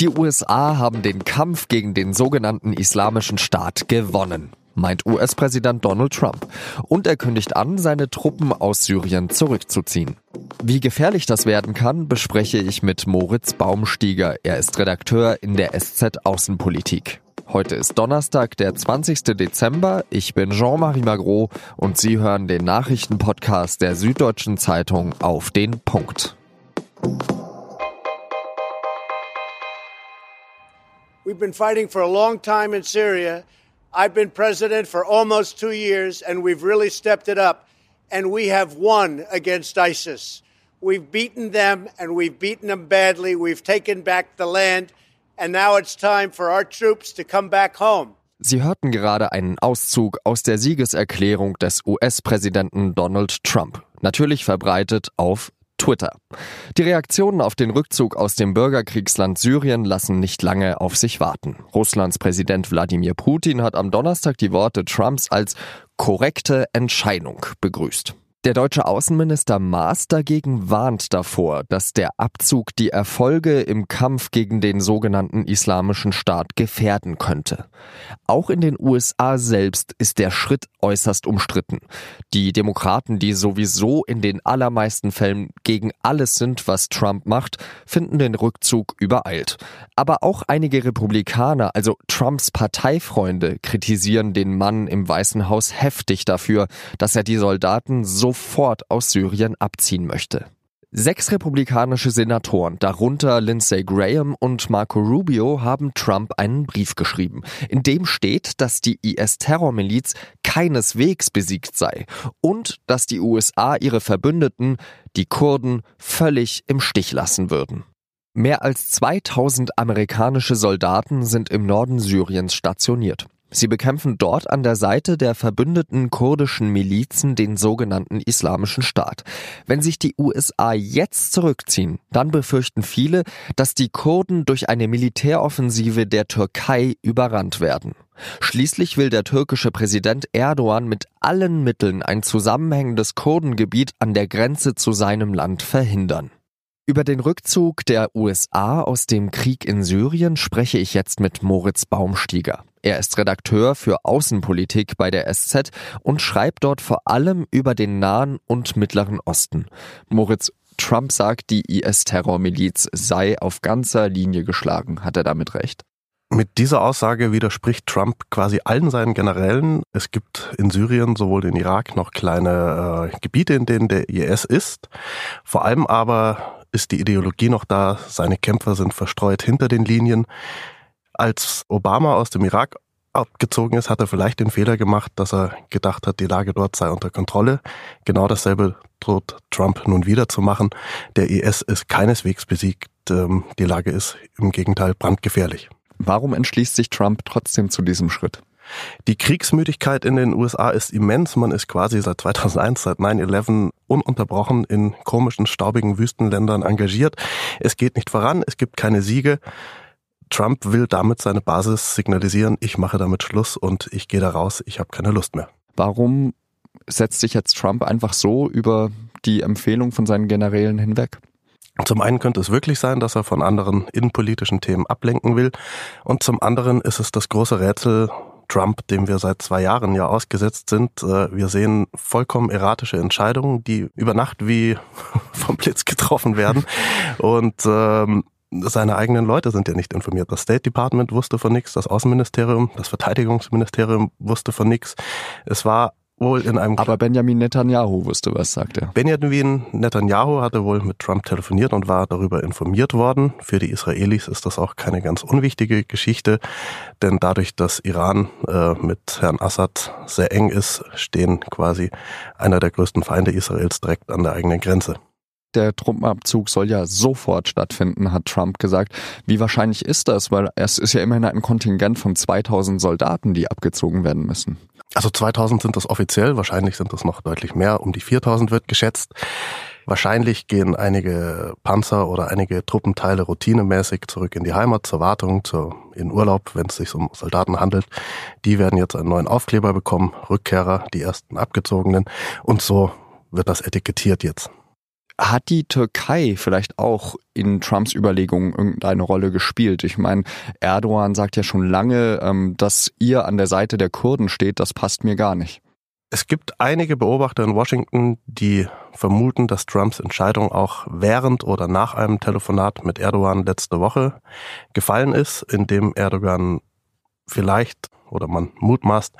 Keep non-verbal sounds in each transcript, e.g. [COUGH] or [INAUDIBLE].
Die USA haben den Kampf gegen den sogenannten Islamischen Staat gewonnen meint US-Präsident Donald Trump. Und er kündigt an, seine Truppen aus Syrien zurückzuziehen. Wie gefährlich das werden kann, bespreche ich mit Moritz Baumstieger. Er ist Redakteur in der SZ Außenpolitik. Heute ist Donnerstag, der 20. Dezember. Ich bin Jean-Marie Magro und Sie hören den Nachrichtenpodcast der Süddeutschen Zeitung auf den Punkt. We've been fighting for a long time in Syria. I've been president for almost two years, and we've really stepped it up. And we have won against ISIS. We've beaten them, and we've beaten them badly. We've taken back the land, and now it's time for our troops to come back home. Sie hörten gerade einen Auszug aus der Siegeserklärung des US-Präsidenten Donald Trump, natürlich verbreitet auf Twitter. Die Reaktionen auf den Rückzug aus dem Bürgerkriegsland Syrien lassen nicht lange auf sich warten. Russlands Präsident Wladimir Putin hat am Donnerstag die Worte Trumps als korrekte Entscheidung begrüßt. Der deutsche Außenminister Maas dagegen warnt davor, dass der Abzug die Erfolge im Kampf gegen den sogenannten Islamischen Staat gefährden könnte. Auch in den USA selbst ist der Schritt äußerst umstritten. Die Demokraten, die sowieso in den allermeisten Fällen gegen alles sind, was Trump macht, finden den Rückzug übereilt. Aber auch einige Republikaner, also Trumps Parteifreunde, kritisieren den Mann im Weißen Haus heftig dafür, dass er die Soldaten so sofort aus Syrien abziehen möchte. Sechs republikanische Senatoren, darunter Lindsey Graham und Marco Rubio, haben Trump einen Brief geschrieben, in dem steht, dass die IS-Terrormiliz keineswegs besiegt sei und dass die USA ihre Verbündeten, die Kurden, völlig im Stich lassen würden. Mehr als 2000 amerikanische Soldaten sind im Norden Syriens stationiert. Sie bekämpfen dort an der Seite der verbündeten kurdischen Milizen den sogenannten Islamischen Staat. Wenn sich die USA jetzt zurückziehen, dann befürchten viele, dass die Kurden durch eine Militäroffensive der Türkei überrannt werden. Schließlich will der türkische Präsident Erdogan mit allen Mitteln ein zusammenhängendes Kurdengebiet an der Grenze zu seinem Land verhindern. Über den Rückzug der USA aus dem Krieg in Syrien spreche ich jetzt mit Moritz Baumstieger. Er ist Redakteur für Außenpolitik bei der SZ und schreibt dort vor allem über den Nahen und Mittleren Osten. Moritz, Trump sagt, die IS-Terrormiliz sei auf ganzer Linie geschlagen. Hat er damit recht? Mit dieser Aussage widerspricht Trump quasi allen seinen Generälen. Es gibt in Syrien sowohl in Irak noch kleine äh, Gebiete, in denen der IS ist. Vor allem aber ist die Ideologie noch da, seine Kämpfer sind verstreut hinter den Linien. Als Obama aus dem Irak abgezogen ist, hat er vielleicht den Fehler gemacht, dass er gedacht hat, die Lage dort sei unter Kontrolle. Genau dasselbe droht Trump nun wieder zu machen. Der IS ist keineswegs besiegt. Ähm, die Lage ist im Gegenteil brandgefährlich. Warum entschließt sich Trump trotzdem zu diesem Schritt? Die Kriegsmüdigkeit in den USA ist immens. Man ist quasi seit 2001, seit 9-11 ununterbrochen in komischen, staubigen Wüstenländern engagiert. Es geht nicht voran, es gibt keine Siege. Trump will damit seine Basis signalisieren, ich mache damit Schluss und ich gehe da raus, ich habe keine Lust mehr. Warum setzt sich jetzt Trump einfach so über die Empfehlung von seinen Generälen hinweg? Zum einen könnte es wirklich sein, dass er von anderen innenpolitischen Themen ablenken will. Und zum anderen ist es das große Rätsel, Trump, dem wir seit zwei Jahren ja ausgesetzt sind. Äh, wir sehen vollkommen erratische Entscheidungen, die über Nacht wie [LAUGHS] vom Blitz getroffen werden. Und ähm, seine eigenen Leute sind ja nicht informiert. Das State Department wusste von nichts, das Außenministerium, das Verteidigungsministerium wusste von nichts. Es war wohl in einem. Aber Benjamin Netanyahu wusste was, sagt er. Benjamin Netanyahu hatte wohl mit Trump telefoniert und war darüber informiert worden. Für die Israelis ist das auch keine ganz unwichtige Geschichte, denn dadurch, dass Iran äh, mit Herrn Assad sehr eng ist, stehen quasi einer der größten Feinde Israels direkt an der eigenen Grenze. Der Truppenabzug soll ja sofort stattfinden, hat Trump gesagt. Wie wahrscheinlich ist das? Weil es ist ja immerhin ein Kontingent von 2000 Soldaten, die abgezogen werden müssen. Also 2000 sind das offiziell, wahrscheinlich sind das noch deutlich mehr, um die 4000 wird geschätzt. Wahrscheinlich gehen einige Panzer oder einige Truppenteile routinemäßig zurück in die Heimat zur Wartung, zur, in Urlaub, wenn es sich um Soldaten handelt. Die werden jetzt einen neuen Aufkleber bekommen, Rückkehrer, die ersten abgezogenen und so wird das etikettiert jetzt. Hat die Türkei vielleicht auch in Trumps Überlegungen irgendeine Rolle gespielt? Ich meine, Erdogan sagt ja schon lange, ähm, dass ihr an der Seite der Kurden steht. Das passt mir gar nicht. Es gibt einige Beobachter in Washington, die vermuten, dass Trumps Entscheidung auch während oder nach einem Telefonat mit Erdogan letzte Woche gefallen ist, in dem Erdogan vielleicht oder man mutmaßt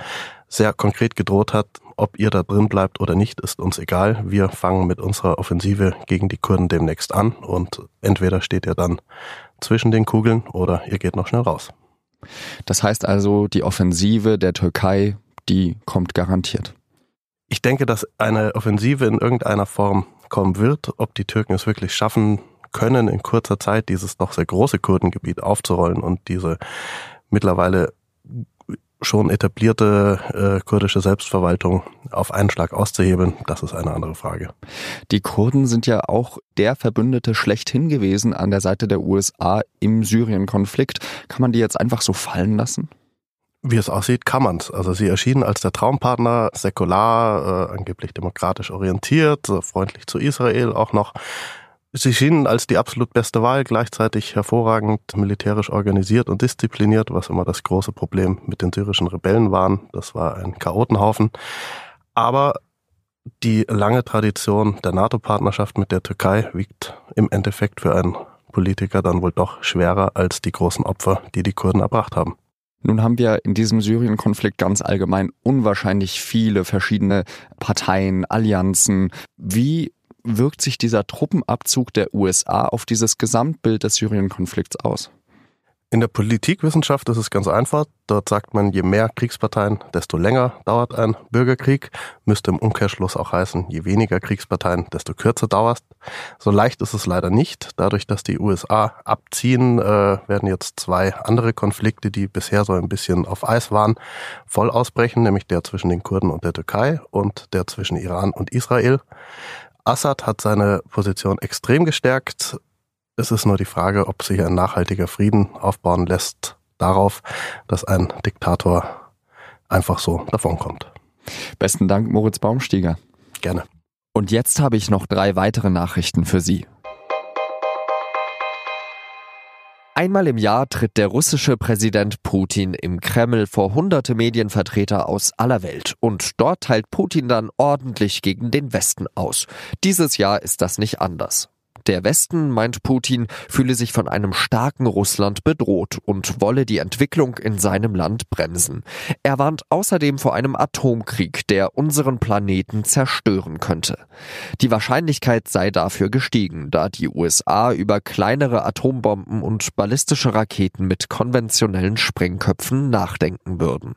sehr konkret gedroht hat, ob ihr da drin bleibt oder nicht, ist uns egal. Wir fangen mit unserer Offensive gegen die Kurden demnächst an und entweder steht ihr dann zwischen den Kugeln oder ihr geht noch schnell raus. Das heißt also, die Offensive der Türkei, die kommt garantiert. Ich denke, dass eine Offensive in irgendeiner Form kommen wird. Ob die Türken es wirklich schaffen können, in kurzer Zeit dieses doch sehr große Kurdengebiet aufzurollen und diese mittlerweile schon etablierte äh, kurdische Selbstverwaltung auf einen Schlag auszuhebeln, das ist eine andere Frage. Die Kurden sind ja auch der Verbündete schlechthin gewesen an der Seite der USA im Syrien-Konflikt. Kann man die jetzt einfach so fallen lassen? Wie es aussieht, kann man's. Also sie erschienen als der Traumpartner, säkular, äh, angeblich demokratisch orientiert, freundlich zu Israel auch noch. Sie schienen als die absolut beste Wahl, gleichzeitig hervorragend militärisch organisiert und diszipliniert, was immer das große Problem mit den syrischen Rebellen waren. Das war ein Chaotenhaufen. Aber die lange Tradition der NATO-Partnerschaft mit der Türkei wiegt im Endeffekt für einen Politiker dann wohl doch schwerer als die großen Opfer, die die Kurden erbracht haben. Nun haben wir in diesem Syrien-Konflikt ganz allgemein unwahrscheinlich viele verschiedene Parteien, Allianzen. Wie wirkt sich dieser Truppenabzug der USA auf dieses Gesamtbild des Syrien-Konflikts aus? In der Politikwissenschaft ist es ganz einfach. Dort sagt man, je mehr Kriegsparteien, desto länger dauert ein Bürgerkrieg. Müsste im Umkehrschluss auch heißen, je weniger Kriegsparteien, desto kürzer dauert. So leicht ist es leider nicht. Dadurch, dass die USA abziehen, äh, werden jetzt zwei andere Konflikte, die bisher so ein bisschen auf Eis waren, voll ausbrechen, nämlich der zwischen den Kurden und der Türkei und der zwischen Iran und Israel. Assad hat seine Position extrem gestärkt. Es ist nur die Frage, ob sich ein nachhaltiger Frieden aufbauen lässt darauf, dass ein Diktator einfach so davonkommt. Besten Dank, Moritz Baumstieger. Gerne. Und jetzt habe ich noch drei weitere Nachrichten für Sie. Einmal im Jahr tritt der russische Präsident Putin im Kreml vor hunderte Medienvertreter aus aller Welt und dort teilt Putin dann ordentlich gegen den Westen aus. Dieses Jahr ist das nicht anders. Der Westen, meint Putin, fühle sich von einem starken Russland bedroht und wolle die Entwicklung in seinem Land bremsen. Er warnt außerdem vor einem Atomkrieg, der unseren Planeten zerstören könnte. Die Wahrscheinlichkeit sei dafür gestiegen, da die USA über kleinere Atombomben und ballistische Raketen mit konventionellen Sprengköpfen nachdenken würden.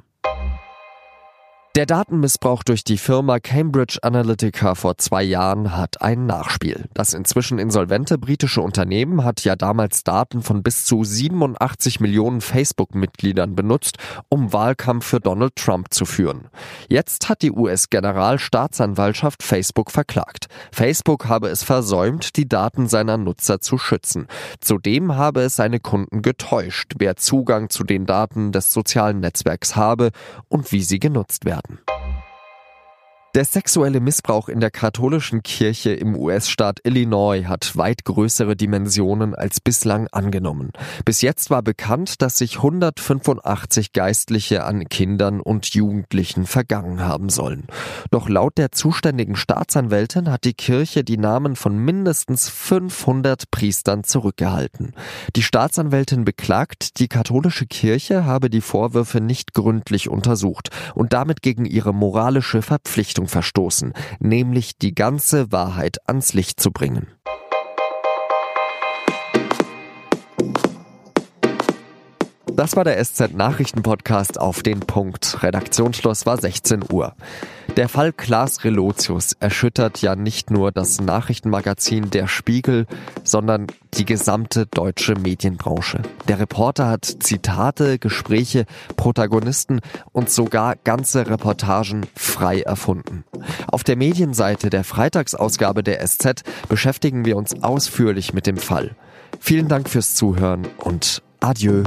Der Datenmissbrauch durch die Firma Cambridge Analytica vor zwei Jahren hat ein Nachspiel. Das inzwischen insolvente britische Unternehmen hat ja damals Daten von bis zu 87 Millionen Facebook-Mitgliedern benutzt, um Wahlkampf für Donald Trump zu führen. Jetzt hat die US-Generalstaatsanwaltschaft Facebook verklagt. Facebook habe es versäumt, die Daten seiner Nutzer zu schützen. Zudem habe es seine Kunden getäuscht, wer Zugang zu den Daten des sozialen Netzwerks habe und wie sie genutzt werden werden. Der sexuelle Missbrauch in der katholischen Kirche im US-Staat Illinois hat weit größere Dimensionen als bislang angenommen. Bis jetzt war bekannt, dass sich 185 Geistliche an Kindern und Jugendlichen vergangen haben sollen. Doch laut der zuständigen Staatsanwältin hat die Kirche die Namen von mindestens 500 Priestern zurückgehalten. Die Staatsanwältin beklagt, die katholische Kirche habe die Vorwürfe nicht gründlich untersucht und damit gegen ihre moralische Verpflichtung verstoßen, nämlich die ganze Wahrheit ans Licht zu bringen. Das war der SZ Nachrichtenpodcast auf den Punkt. Redaktionsschluss war 16 Uhr. Der Fall Klaas Relotius erschüttert ja nicht nur das Nachrichtenmagazin Der Spiegel, sondern die gesamte deutsche Medienbranche. Der Reporter hat Zitate, Gespräche, Protagonisten und sogar ganze Reportagen frei erfunden. Auf der Medienseite der Freitagsausgabe der SZ beschäftigen wir uns ausführlich mit dem Fall. Vielen Dank fürs Zuhören und adieu.